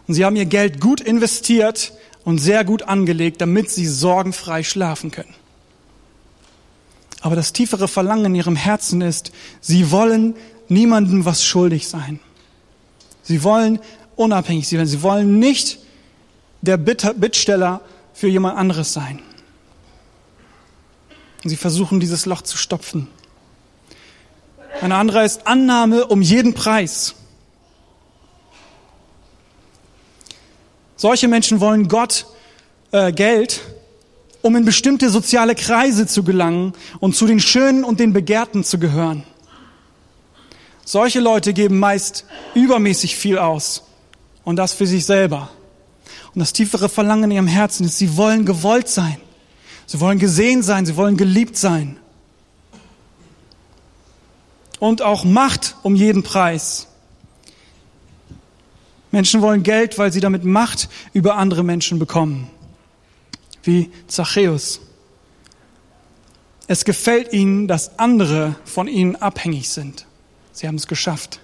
Speaker 4: Und sie haben ihr Geld gut investiert und sehr gut angelegt, damit sie sorgenfrei schlafen können. Aber das tiefere Verlangen in ihrem Herzen ist, sie wollen niemandem was schuldig sein. Sie wollen unabhängig sein. Sie wollen nicht der Bittsteller für jemand anderes sein. Sie versuchen, dieses Loch zu stopfen. Ein anderer ist Annahme um jeden Preis. Solche Menschen wollen Gott äh, Geld, um in bestimmte soziale Kreise zu gelangen und zu den Schönen und den Begehrten zu gehören. Solche Leute geben meist übermäßig viel aus und das für sich selber. Und das tiefere Verlangen in ihrem Herzen ist, sie wollen gewollt sein. Sie wollen gesehen sein, sie wollen geliebt sein. Und auch Macht um jeden Preis. Menschen wollen Geld, weil sie damit Macht über andere Menschen bekommen. Wie Zachäus. Es gefällt ihnen, dass andere von ihnen abhängig sind. Sie haben es geschafft.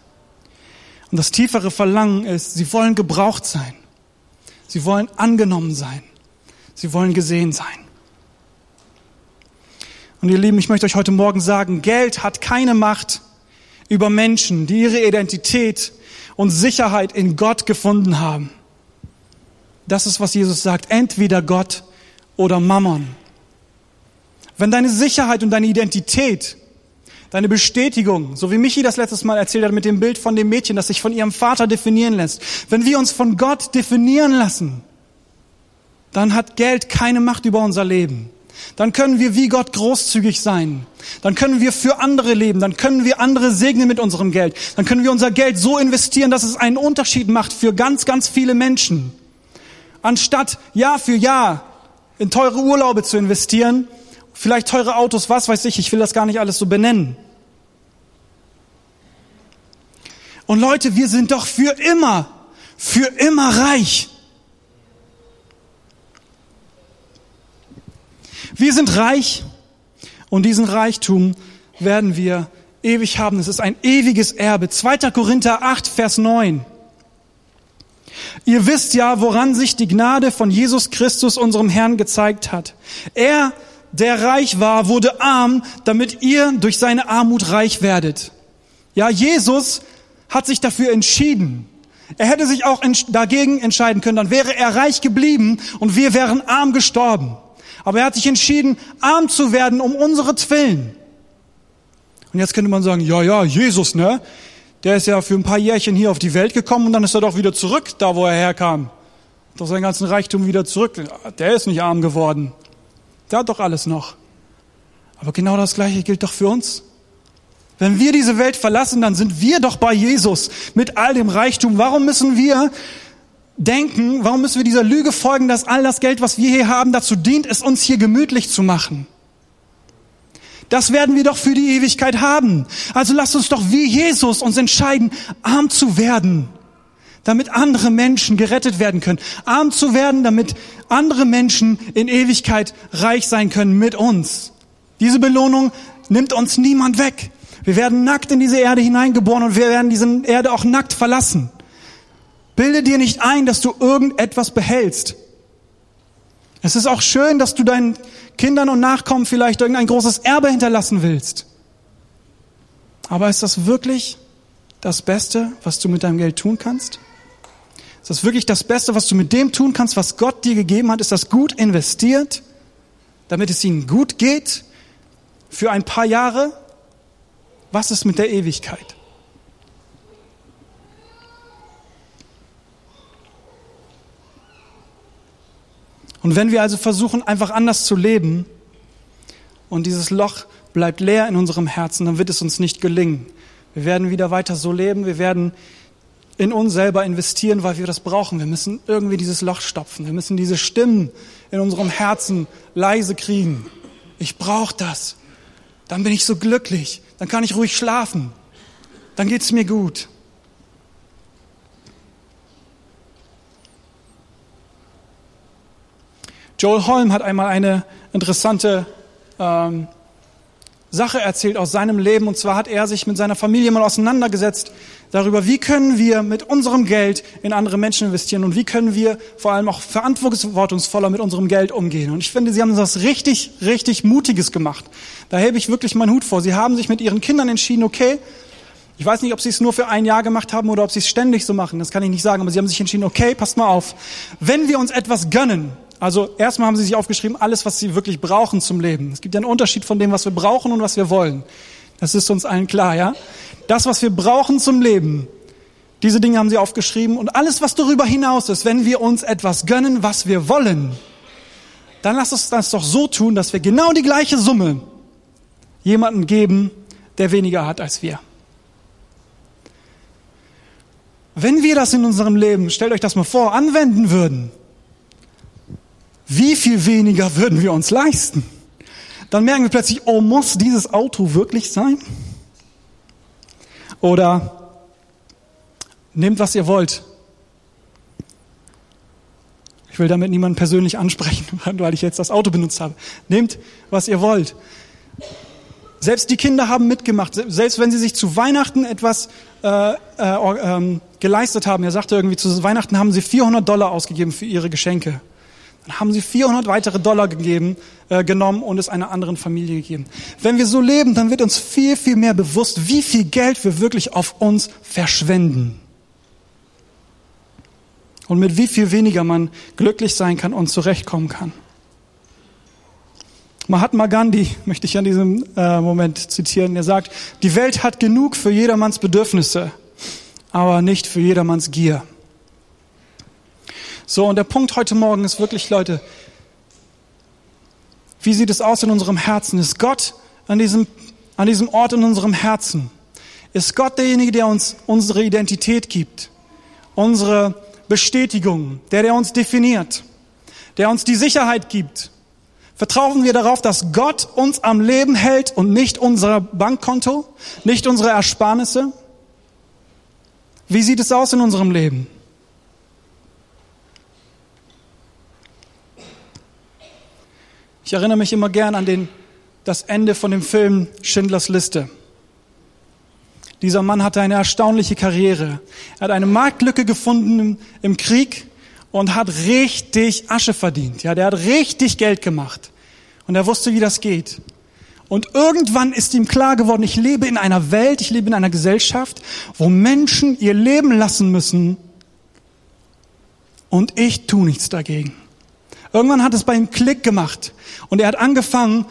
Speaker 4: Und das tiefere Verlangen ist, sie wollen gebraucht sein. Sie wollen angenommen sein. Sie wollen gesehen sein. Und ihr Lieben, ich möchte euch heute Morgen sagen, Geld hat keine Macht über Menschen, die ihre Identität und Sicherheit in Gott gefunden haben. Das ist, was Jesus sagt. Entweder Gott oder Mammon. Wenn deine Sicherheit und deine Identität deine Bestätigung, so wie Michi das letztes Mal erzählt hat mit dem Bild von dem Mädchen, das sich von ihrem Vater definieren lässt. Wenn wir uns von Gott definieren lassen, dann hat Geld keine Macht über unser Leben. Dann können wir wie Gott großzügig sein. Dann können wir für andere leben. Dann können wir andere segnen mit unserem Geld. Dann können wir unser Geld so investieren, dass es einen Unterschied macht für ganz, ganz viele Menschen. Anstatt Jahr für Jahr in teure Urlaube zu investieren, vielleicht teure Autos, was weiß ich, ich will das gar nicht alles so benennen. Und Leute, wir sind doch für immer, für immer reich. Wir sind reich und diesen Reichtum werden wir ewig haben. Es ist ein ewiges Erbe. 2. Korinther 8, Vers 9. Ihr wisst ja, woran sich die Gnade von Jesus Christus, unserem Herrn, gezeigt hat. Er, der reich war, wurde arm, damit ihr durch seine Armut reich werdet. Ja, Jesus hat sich dafür entschieden. Er hätte sich auch dagegen entscheiden können, dann wäre er reich geblieben und wir wären arm gestorben. Aber er hat sich entschieden, arm zu werden um unsere Willen. Und jetzt könnte man sagen, ja, ja, Jesus, ne? Der ist ja für ein paar Jährchen hier auf die Welt gekommen und dann ist er doch wieder zurück, da wo er herkam. Doch seinen ganzen Reichtum wieder zurück. Der ist nicht arm geworden. Der hat doch alles noch. Aber genau das Gleiche gilt doch für uns. Wenn wir diese Welt verlassen, dann sind wir doch bei Jesus mit all dem Reichtum. Warum müssen wir denken, warum müssen wir dieser Lüge folgen, dass all das Geld, was wir hier haben, dazu dient, es uns hier gemütlich zu machen? Das werden wir doch für die Ewigkeit haben. Also lasst uns doch wie Jesus uns entscheiden, arm zu werden, damit andere Menschen gerettet werden können. Arm zu werden, damit andere Menschen in Ewigkeit reich sein können mit uns. Diese Belohnung nimmt uns niemand weg. Wir werden nackt in diese Erde hineingeboren und wir werden diese Erde auch nackt verlassen. Bilde dir nicht ein, dass du irgendetwas behältst. Es ist auch schön, dass du deinen Kindern und Nachkommen vielleicht irgendein großes Erbe hinterlassen willst. Aber ist das wirklich das Beste, was du mit deinem Geld tun kannst? Ist das wirklich das Beste, was du mit dem tun kannst, was Gott dir gegeben hat? Ist das gut investiert, damit es ihnen gut geht für ein paar Jahre? Was ist mit der Ewigkeit? Und wenn wir also versuchen, einfach anders zu leben und dieses Loch bleibt leer in unserem Herzen, dann wird es uns nicht gelingen. Wir werden wieder weiter so leben, wir werden in uns selber investieren, weil wir das brauchen. Wir müssen irgendwie dieses Loch stopfen. Wir müssen diese Stimmen in unserem Herzen leise kriegen. Ich brauche das. Dann bin ich so glücklich. Dann kann ich ruhig schlafen. Dann geht's mir gut. Joel Holm hat einmal eine interessante ähm, Sache erzählt aus seinem Leben. Und zwar hat er sich mit seiner Familie mal auseinandergesetzt darüber, wie können wir mit unserem Geld in andere Menschen investieren und wie können wir vor allem auch verantwortungsvoller mit unserem Geld umgehen. Und ich finde, sie haben was richtig, richtig Mutiges gemacht. Da hebe ich wirklich meinen Hut vor. Sie haben sich mit ihren Kindern entschieden, okay, ich weiß nicht, ob sie es nur für ein Jahr gemacht haben oder ob sie es ständig so machen. Das kann ich nicht sagen. Aber sie haben sich entschieden, okay, passt mal auf. Wenn wir uns etwas gönnen, also erstmal haben sie sich aufgeschrieben, alles, was sie wirklich brauchen zum Leben. Es gibt ja einen Unterschied von dem, was wir brauchen und was wir wollen. Das ist uns allen klar, ja? Das, was wir brauchen zum Leben, diese Dinge haben sie aufgeschrieben. Und alles, was darüber hinaus ist, wenn wir uns etwas gönnen, was wir wollen, dann lass uns das doch so tun, dass wir genau die gleiche Summe jemanden geben, der weniger hat als wir. Wenn wir das in unserem Leben, stellt euch das mal vor, anwenden würden, wie viel weniger würden wir uns leisten? Dann merken wir plötzlich, oh, muss dieses Auto wirklich sein? Oder nehmt, was ihr wollt. Ich will damit niemanden persönlich ansprechen, (laughs) weil ich jetzt das Auto benutzt habe. Nehmt, was ihr wollt. Selbst die Kinder haben mitgemacht. Selbst wenn sie sich zu Weihnachten etwas äh, äh, äh, geleistet haben. Er sagte irgendwie, zu Weihnachten haben sie 400 Dollar ausgegeben für ihre Geschenke. Dann haben sie 400 weitere Dollar gegeben, äh, genommen und es einer anderen Familie gegeben. Wenn wir so leben, dann wird uns viel, viel mehr bewusst, wie viel Geld wir wirklich auf uns verschwenden. Und mit wie viel weniger man glücklich sein kann und zurechtkommen kann. Mahatma Gandhi möchte ich an diesem äh, Moment zitieren. Er sagt, die Welt hat genug für jedermanns Bedürfnisse, aber nicht für jedermanns Gier. So, und der Punkt heute Morgen ist wirklich, Leute, wie sieht es aus in unserem Herzen? Ist Gott an diesem, an diesem Ort in unserem Herzen? Ist Gott derjenige, der uns unsere Identität gibt? Unsere Bestätigung, der, der uns definiert, der uns die Sicherheit gibt? Vertrauen wir darauf, dass Gott uns am Leben hält und nicht unser Bankkonto, nicht unsere Ersparnisse? Wie sieht es aus in unserem Leben? Ich erinnere mich immer gern an den, das Ende von dem Film Schindlers Liste. Dieser Mann hatte eine erstaunliche Karriere. Er hat eine Marktlücke gefunden im, im Krieg und hat richtig Asche verdient. Ja, der hat richtig Geld gemacht. Und er wusste, wie das geht. Und irgendwann ist ihm klar geworden, ich lebe in einer Welt, ich lebe in einer Gesellschaft, wo Menschen ihr Leben lassen müssen und ich tu nichts dagegen. Irgendwann hat es bei ihm Klick gemacht und er hat angefangen,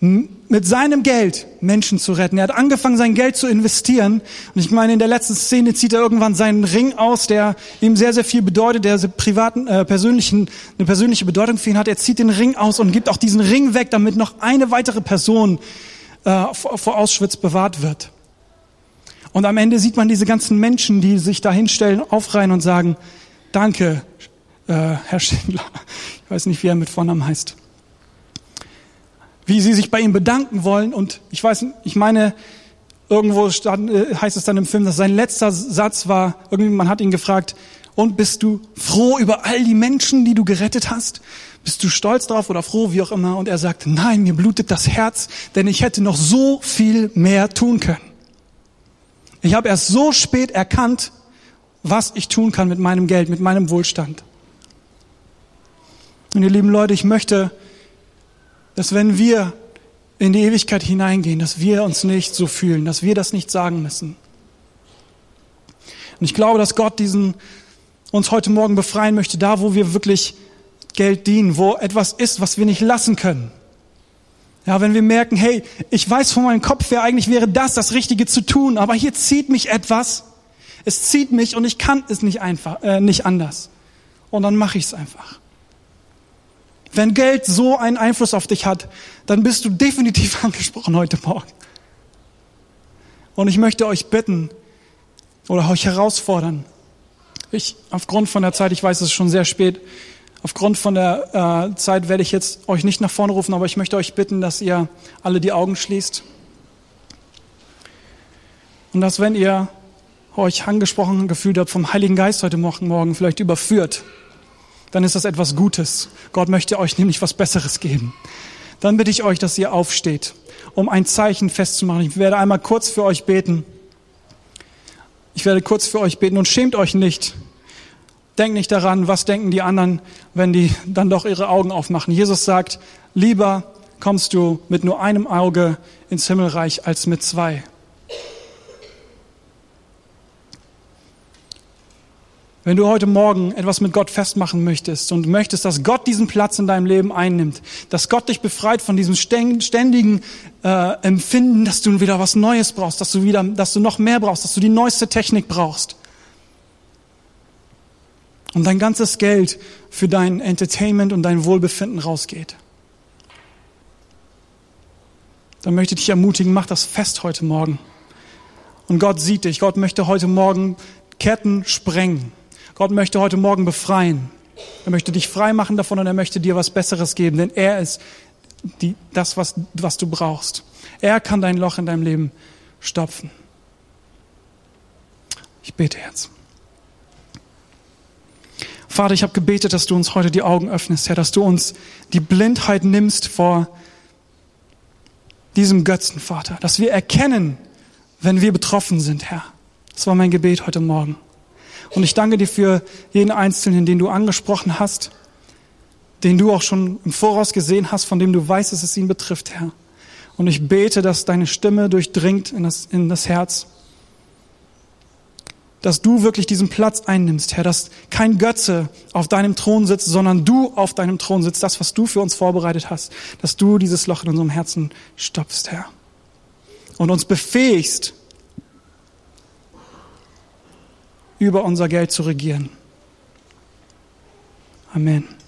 Speaker 4: mit seinem Geld Menschen zu retten. Er hat angefangen, sein Geld zu investieren. Und ich meine, in der letzten Szene zieht er irgendwann seinen Ring aus, der ihm sehr, sehr viel bedeutet, der privaten, äh, persönlichen, eine persönliche Bedeutung für ihn hat. Er zieht den Ring aus und gibt auch diesen Ring weg, damit noch eine weitere Person äh, vor, vor Auschwitz bewahrt wird. Und am Ende sieht man diese ganzen Menschen, die sich da hinstellen, aufreihen und sagen, danke, äh, Herr Schindler. Ich weiß nicht, wie er mit Vornamen heißt wie sie sich bei ihm bedanken wollen. Und ich weiß, ich meine, irgendwo stand, äh, heißt es dann im Film, dass sein letzter Satz war, irgendwie man hat ihn gefragt, und bist du froh über all die Menschen, die du gerettet hast? Bist du stolz drauf oder froh, wie auch immer? Und er sagt, nein, mir blutet das Herz, denn ich hätte noch so viel mehr tun können. Ich habe erst so spät erkannt, was ich tun kann mit meinem Geld, mit meinem Wohlstand. Und ihr lieben Leute, ich möchte dass wenn wir in die Ewigkeit hineingehen, dass wir uns nicht so fühlen, dass wir das nicht sagen müssen. Und ich glaube, dass Gott diesen uns heute Morgen befreien möchte, da wo wir wirklich Geld dienen, wo etwas ist, was wir nicht lassen können. Ja, wenn wir merken, hey, ich weiß von meinem Kopf her, eigentlich wäre das das Richtige zu tun, aber hier zieht mich etwas, es zieht mich und ich kann es nicht einfach, äh, nicht anders. Und dann mache ich es einfach. Wenn Geld so einen Einfluss auf dich hat, dann bist du definitiv (laughs) angesprochen heute Morgen. Und ich möchte euch bitten oder euch herausfordern. Ich, aufgrund von der Zeit, ich weiß, es ist schon sehr spät, aufgrund von der äh, Zeit werde ich jetzt euch nicht nach vorne rufen, aber ich möchte euch bitten, dass ihr alle die Augen schließt. Und dass, wenn ihr euch angesprochen gefühlt habt vom Heiligen Geist heute Morgen vielleicht überführt, dann ist das etwas Gutes. Gott möchte euch nämlich was Besseres geben. Dann bitte ich euch, dass ihr aufsteht, um ein Zeichen festzumachen. Ich werde einmal kurz für euch beten. Ich werde kurz für euch beten und schämt euch nicht. Denkt nicht daran, was denken die anderen, wenn die dann doch ihre Augen aufmachen. Jesus sagt, lieber kommst du mit nur einem Auge ins Himmelreich als mit zwei. Wenn du heute Morgen etwas mit Gott festmachen möchtest und möchtest, dass Gott diesen Platz in deinem Leben einnimmt, dass Gott dich befreit von diesem ständigen äh, Empfinden, dass du wieder was Neues brauchst, dass du wieder, dass du noch mehr brauchst, dass du die neueste Technik brauchst und dein ganzes Geld für dein Entertainment und dein Wohlbefinden rausgeht, dann möchte ich dich ermutigen, mach das fest heute Morgen. Und Gott sieht dich. Gott möchte heute Morgen Ketten sprengen. Gott möchte heute Morgen befreien. Er möchte dich frei machen davon und er möchte dir was Besseres geben, denn er ist die, das, was, was du brauchst. Er kann dein Loch in deinem Leben stopfen. Ich bete jetzt. Vater, ich habe gebetet, dass du uns heute die Augen öffnest, Herr, dass du uns die Blindheit nimmst vor diesem Götzen, Vater, dass wir erkennen, wenn wir betroffen sind, Herr. Das war mein Gebet heute Morgen. Und ich danke dir für jeden Einzelnen, den du angesprochen hast, den du auch schon im Voraus gesehen hast, von dem du weißt, dass es ihn betrifft, Herr. Und ich bete, dass deine Stimme durchdringt in das, in das Herz. Dass du wirklich diesen Platz einnimmst, Herr, dass kein Götze auf deinem Thron sitzt, sondern du auf deinem Thron sitzt, das, was du für uns vorbereitet hast, dass du dieses Loch in unserem Herzen stopfst, Herr. Und uns befähigst, über unser Geld zu regieren. Amen.